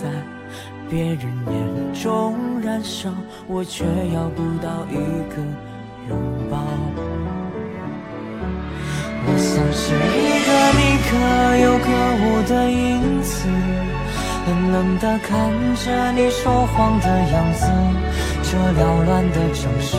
在别人眼中燃烧，我却要不到一个拥抱。我像是一个你可有可无的影子，冷冷地看着你说谎的样子。这缭乱的城市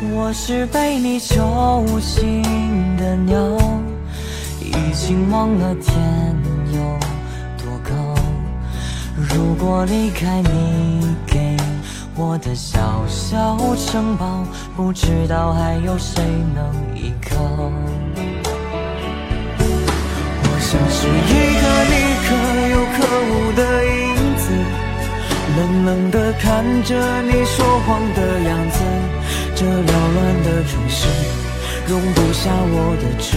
我是被你囚禁的鸟，已经忘了天有多高。如果离开你给我的小小城堡，不知道还有谁能依靠。我像是一个你可有可无的影子，冷冷地看着你说谎的样子。这缭乱的城市容不下我的痴，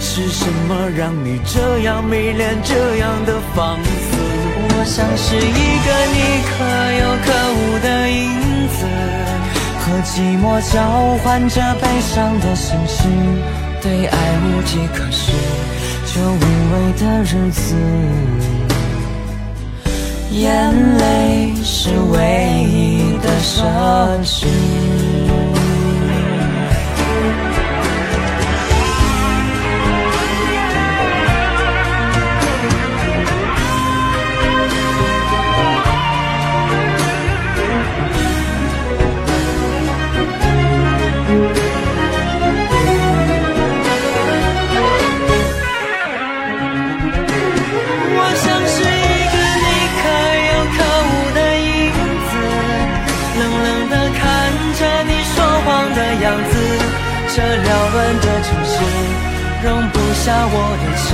是什么让你这样迷恋，这样的放肆？我像是一个你可有可无的影子，和寂寞交换着悲伤的心事，对爱无计可施，这无味的日子，眼泪是唯一的奢侈。这缭乱的城市容不下我的痴，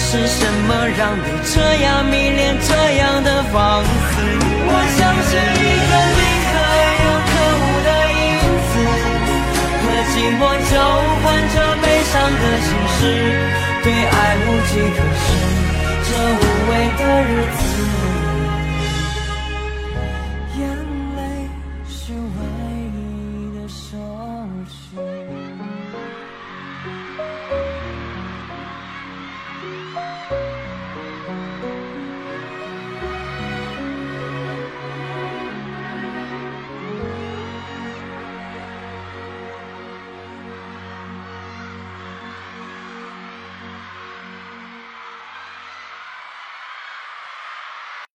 是什么让你这样迷恋，这样的放肆？我像是一个令可有可无的影子，和寂寞交换着悲伤的心事，对爱无计可施，这无味的日子，眼泪是唯一的奢侈。